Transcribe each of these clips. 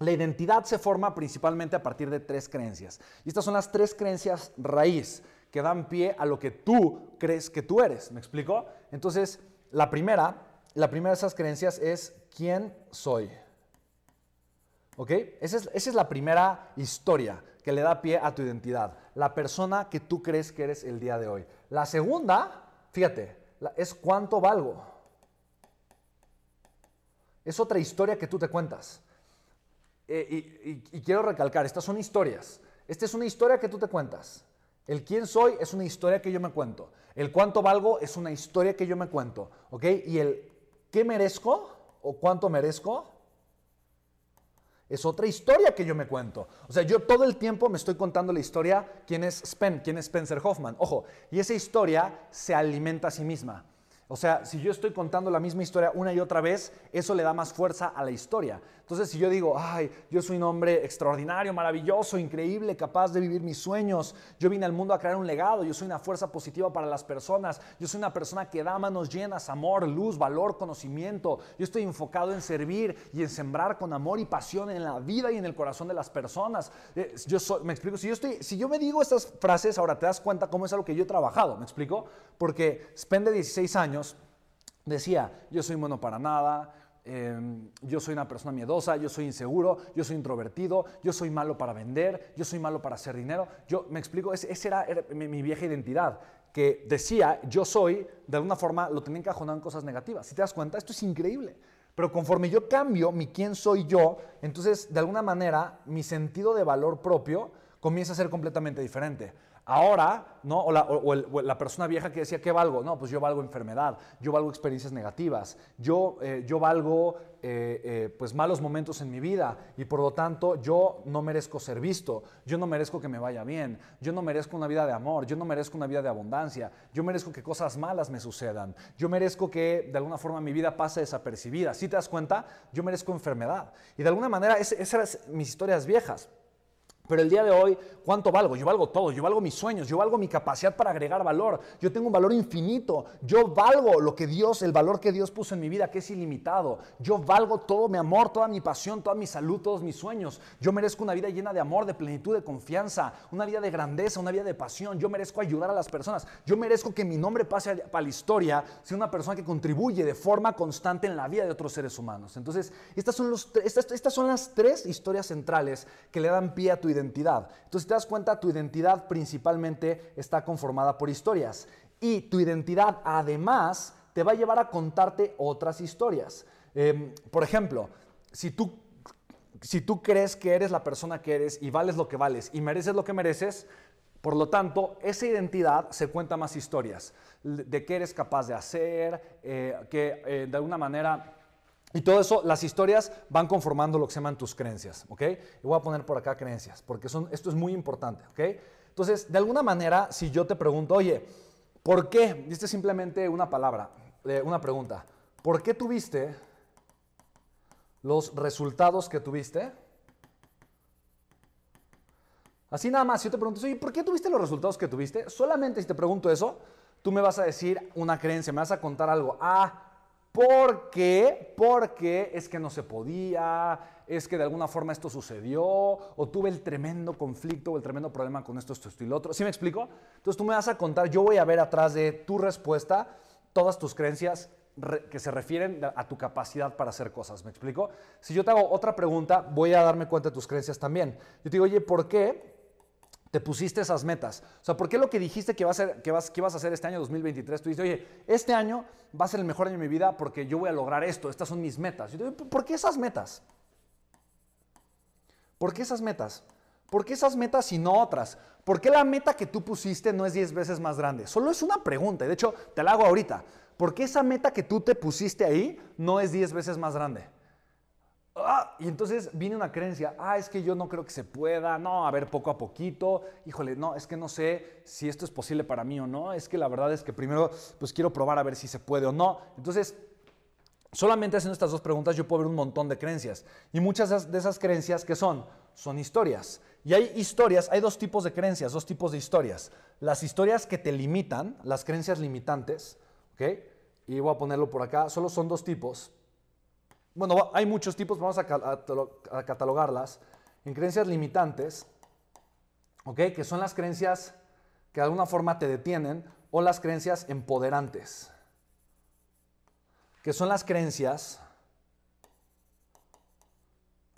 La identidad se forma principalmente a partir de tres creencias. Y estas son las tres creencias raíz que dan pie a lo que tú crees que tú eres. ¿Me explico? Entonces, la primera, la primera de esas creencias es quién soy. ¿Ok? Esa es, la primera historia que le da pie a tu identidad. La persona que tú crees que eres el día de hoy. La segunda, fíjate, es cuánto valgo. Es otra historia que tú te cuentas. Eh, y, quiero recalcar, estas son historias. Esta es una historia que tú te cuentas. El quién soy es una historia que yo me cuento. El cuánto valgo es una historia que yo me cuento. ¿Ok? Y el qué merezco o cuánto merezco es otra historia que yo me cuento. O sea, yo todo el tiempo me estoy contando la historia quién es Spen, quién es Spencer Hoffman. Ojo, y esa historia se alimenta a sí misma. O sea, si yo estoy contando la misma historia una y otra vez, eso le da más fuerza a la historia. Entonces, si yo digo, ay, yo soy un hombre extraordinario, maravilloso, increíble, capaz de vivir mis sueños, yo vine al mundo a crear un legado, yo soy una fuerza positiva para las personas, yo soy una persona que da manos llenas, amor, luz, valor, conocimiento, yo estoy enfocado en servir y en sembrar con amor y pasión en la vida y en el corazón de las personas. Eh, yo soy, me explico, si yo, estoy, si yo me digo estas frases, ahora te das cuenta cómo es algo que yo he trabajado, ¿me explico? Porque spende 16 años decía, yo soy bueno para nada, em, yo soy una persona miedosa, yo soy inseguro, yo soy introvertido, yo soy malo para vender, yo soy malo para hacer dinero. Yo me explico, esa era, mi, vieja identidad, que decía, yo soy, de alguna forma lo tenía encajonado en cosas negativas. Si te das cuenta, esto es increíble. Pero conforme yo cambio mi quién soy yo, entonces de alguna manera mi sentido de valor propio comienza a ser completamente diferente. Ahora. O la, persona vieja que decía, ¿qué valgo? No, pues yo valgo enfermedad, yo valgo experiencias negativas, yo, eh, valgo eh, eh, pues malos momentos en mi vida y por lo tanto yo no merezco ser visto, yo no merezco que me vaya bien, yo no merezco una vida de amor, yo no merezco una vida de abundancia, yo merezco que cosas malas me sucedan, yo merezco que de alguna forma mi vida pase desapercibida. Si te das cuenta, yo merezco enfermedad. Y de alguna manera esas eran mis historias viejas. Pero el día de hoy, ¿cuánto valgo? Yo valgo todo, yo valgo mis sueños, yo valgo mi capacidad para agregar valor, yo tengo un valor infinito, yo valgo lo que Dios, el valor que Dios puso en mi vida, que es ilimitado, yo valgo todo mi amor, toda mi pasión, toda mi salud, todos mis sueños, yo merezco una vida llena de amor, de plenitud, de confianza, una vida de grandeza, una vida de pasión, yo merezco ayudar a las personas, yo merezco que mi nombre pase para la historia, sea una persona que contribuye de forma constante en la vida de otros seres humanos. Entonces, estas son, los, estas, estas son las tres historias centrales que le dan pie a tu identidad identidad. Entonces, si te das cuenta, tu identidad principalmente está conformada por historias. Y tu identidad, además, te va a llevar a contarte otras historias. Em, por ejemplo, si tú, si tú crees que eres la persona que eres y vales lo que vales y mereces lo que mereces, por lo tanto, esa identidad se cuenta más historias de qué eres capaz de hacer, eh, que eh, de alguna manera y todo eso, las historias van conformando lo que se llaman tus creencias, ¿ok? Voy a poner por acá creencias, porque son, esto es muy importante, ¿ok? Entonces, de alguna manera, si yo te pregunto, oye, ¿por qué? Diste simplemente una palabra, eh, una pregunta. ¿Por qué tuviste los resultados que tuviste? Así nada más, si yo te pregunto, oye, ¿por qué tuviste los resultados que tuviste? Solamente si te pregunto eso, tú me vas a decir una creencia, me vas a contar algo. Ah, ¿Por qué? Porque es que no se podía, es que de alguna forma esto sucedió, o tuve el tremendo conflicto o el tremendo problema con esto, esto, esto y lo otro. ¿Sí me explico? Entonces tú me vas a contar, yo voy a ver atrás de tu respuesta todas tus creencias que se refieren a tu capacidad para hacer cosas. ¿Me explico? Si yo te hago otra pregunta, voy a darme cuenta de tus creencias también. Yo te digo, oye, ¿por qué te pusiste esas metas. O sea, ¿por qué lo que dijiste que, va a ser, que, vas, a hacer este año 2023? Tú dices, oye, este año va a ser el mejor año de mi vida porque yo voy a lograr esto, estas son mis metas. Yo digo, ¿por qué esas metas? ¿Por qué esas metas? ¿Por qué esas metas y no otras? ¿Por qué la meta que tú pusiste no es 10 veces más grande? Solo es una pregunta, y de hecho te la hago ahorita. ¿Por qué esa meta que tú te pusiste ahí no es 10 veces más grande? Ah, y entonces viene una creencia, ah, es que yo no creo que se pueda, no, a ver, poco a poquito, híjole, no, es que no sé si esto es posible para mí o no, es que la verdad es que primero pues quiero probar a ver si se puede o no. Entonces, solamente haciendo estas dos preguntas yo puedo ver un montón de creencias. Y muchas de esas creencias, ¿qué son? Son historias. Y hay historias, hay dos tipos de creencias, dos tipos de historias. Las historias que te limitan, las creencias limitantes, ¿ok? Y voy a ponerlo por acá, solo son dos tipos Bueno, hay muchos tipos, vamos a, catalogarlas. En creencias limitantes, ¿ok? Que son las creencias que de alguna forma te detienen o las creencias empoderantes, que son las creencias,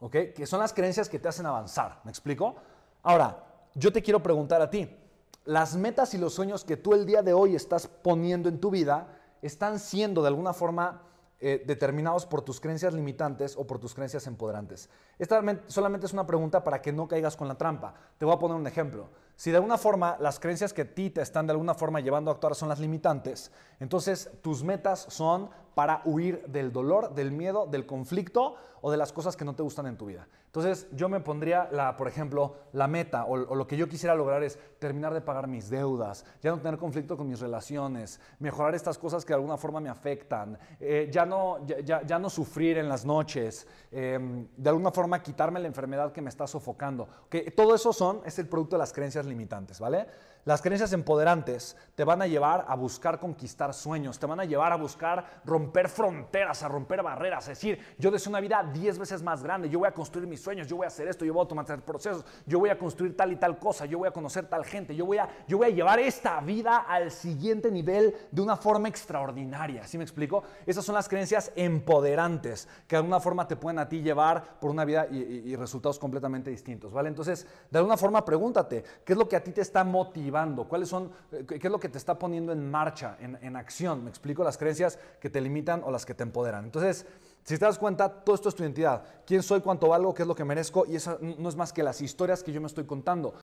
¿ok? Que son las creencias que te hacen avanzar, ¿me explico? Ahora, yo te quiero preguntar a ti, las metas y los sueños que tú el día de hoy estás poniendo en tu vida están siendo de alguna forma eh, determinados por tus creencias limitantes o por tus creencias empoderantes. Esta solamente es una pregunta para que no caigas con la trampa. Te voy a poner un ejemplo. Si de alguna forma las creencias que a ti te están de alguna forma llevando a actuar son las limitantes, entonces tus metas son para huir del dolor, del miedo, del conflicto o de las cosas que no te gustan en tu vida. Entonces yo me pondría, por ejemplo, la meta o, lo que yo quisiera lograr es terminar de pagar mis deudas, ya no tener conflicto con mis relaciones, mejorar estas cosas que de alguna forma me afectan, eh, ya, no, ya, no sufrir en las noches, em, de alguna forma quitarme la enfermedad que me está sofocando. Que todo eso son, es el producto de las creencias limitantes, ¿vale? Las creencias empoderantes te van a llevar a buscar conquistar sueños, te van a llevar a buscar romper fronteras, a romper barreras, es decir, yo deseo una vida 10 veces más grande, yo voy a construir mis sueños, yo voy a hacer esto, yo voy a automatizar procesos, yo voy a construir tal y tal cosa, yo voy a conocer tal gente, yo voy a, yo voy a llevar esta vida al siguiente nivel de una forma extraordinaria, ¿sí me explico? Esas son las creencias empoderantes que de alguna forma te pueden a ti llevar por una vida y, resultados completamente distintos, ¿vale? Entonces, de alguna forma pregúntate, ¿qué es lo que a ti te está motivando? ¿Cuáles son, eh, qué es lo que te está poniendo en marcha, en, acción? Me explico las creencias que te limitan o las que te empoderan. Entonces, si te das cuenta, todo esto es tu identidad. ¿Quién soy, cuánto valgo, qué es lo que merezco? Y eso no es más que las historias que yo me estoy contando.